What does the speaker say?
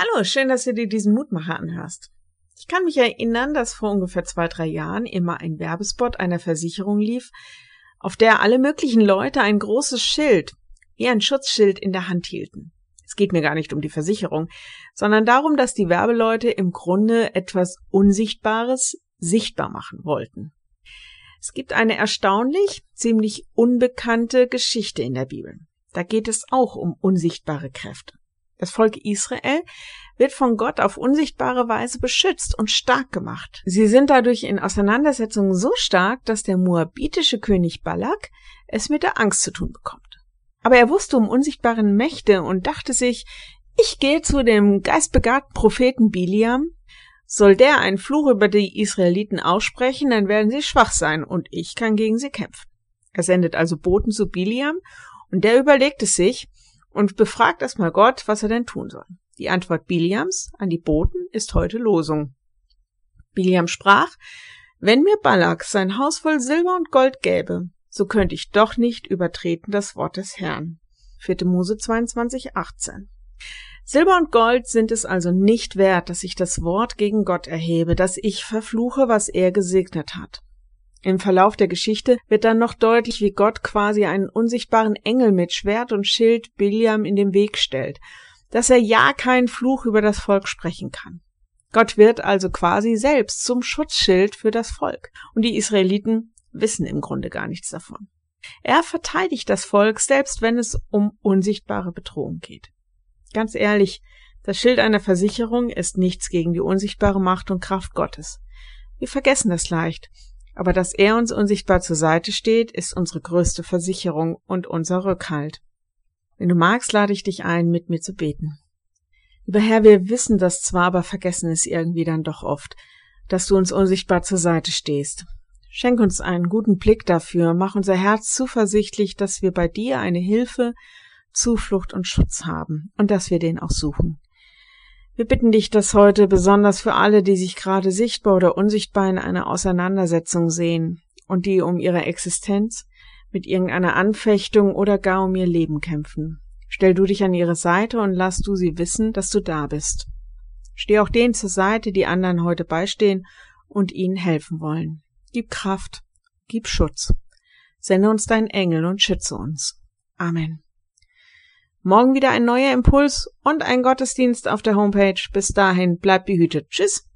Hallo, schön, dass du dir diesen Mutmacher anhörst. Ich kann mich erinnern, dass vor ungefähr zwei, drei Jahren immer ein Werbespot einer Versicherung lief, auf der alle möglichen Leute ein großes Schild, wie ein Schutzschild in der Hand hielten. Es geht mir gar nicht um die Versicherung, sondern darum, dass die Werbeleute im Grunde etwas Unsichtbares sichtbar machen wollten. Es gibt eine erstaunlich, ziemlich unbekannte Geschichte in der Bibel. Da geht es auch um unsichtbare Kräfte. Das Volk Israel wird von Gott auf unsichtbare Weise beschützt und stark gemacht. Sie sind dadurch in Auseinandersetzungen so stark, dass der moabitische König Balak es mit der Angst zu tun bekommt. Aber er wusste um unsichtbaren Mächte und dachte sich, ich gehe zu dem geistbegabten Propheten Biliam, soll der einen Fluch über die Israeliten aussprechen, dann werden sie schwach sein und ich kann gegen sie kämpfen. Er sendet also Boten zu Biliam und der überlegt es sich und befragt erstmal Gott, was er denn tun soll. Die Antwort Biliams an die Boten ist heute Losung. Biliam sprach, wenn mir Balak sein Haus voll Silber und Gold gäbe, so könnte ich doch nicht übertreten das Wort des Herrn. 4. Mose 22, 18. Silber und Gold sind es also nicht wert, dass ich das Wort gegen Gott erhebe, dass ich verfluche, was er gesegnet hat. Im Verlauf der Geschichte wird dann noch deutlich, wie Gott quasi einen unsichtbaren Engel mit Schwert und Schild Biliam in den Weg stellt, dass er ja keinen Fluch über das Volk sprechen kann. Gott wird also quasi selbst zum Schutzschild für das Volk, und die Israeliten wissen im Grunde gar nichts davon. Er verteidigt das Volk, selbst wenn es um unsichtbare Bedrohung geht. Ganz ehrlich, das Schild einer Versicherung ist nichts gegen die unsichtbare Macht und Kraft Gottes. Wir vergessen das leicht, aber dass er uns unsichtbar zur Seite steht, ist unsere größte Versicherung und unser Rückhalt. Wenn du magst, lade ich dich ein, mit mir zu beten. Lieber Herr, wir wissen das zwar, aber vergessen es irgendwie dann doch oft, dass du uns unsichtbar zur Seite stehst. Schenk uns einen guten Blick dafür, mach unser Herz zuversichtlich, dass wir bei dir eine Hilfe, Zuflucht und Schutz haben und dass wir den auch suchen. Wir bitten dich, dass heute besonders für alle, die sich gerade sichtbar oder unsichtbar in einer Auseinandersetzung sehen und die um ihre Existenz mit irgendeiner Anfechtung oder gar um ihr Leben kämpfen. Stell du dich an ihre Seite und lass du sie wissen, dass du da bist. Steh auch denen zur Seite, die anderen heute beistehen und ihnen helfen wollen. Gib Kraft, gib Schutz. Sende uns deinen Engel und schütze uns. Amen. Morgen wieder ein neuer Impuls und ein Gottesdienst auf der Homepage. Bis dahin, bleibt behütet. Tschüss.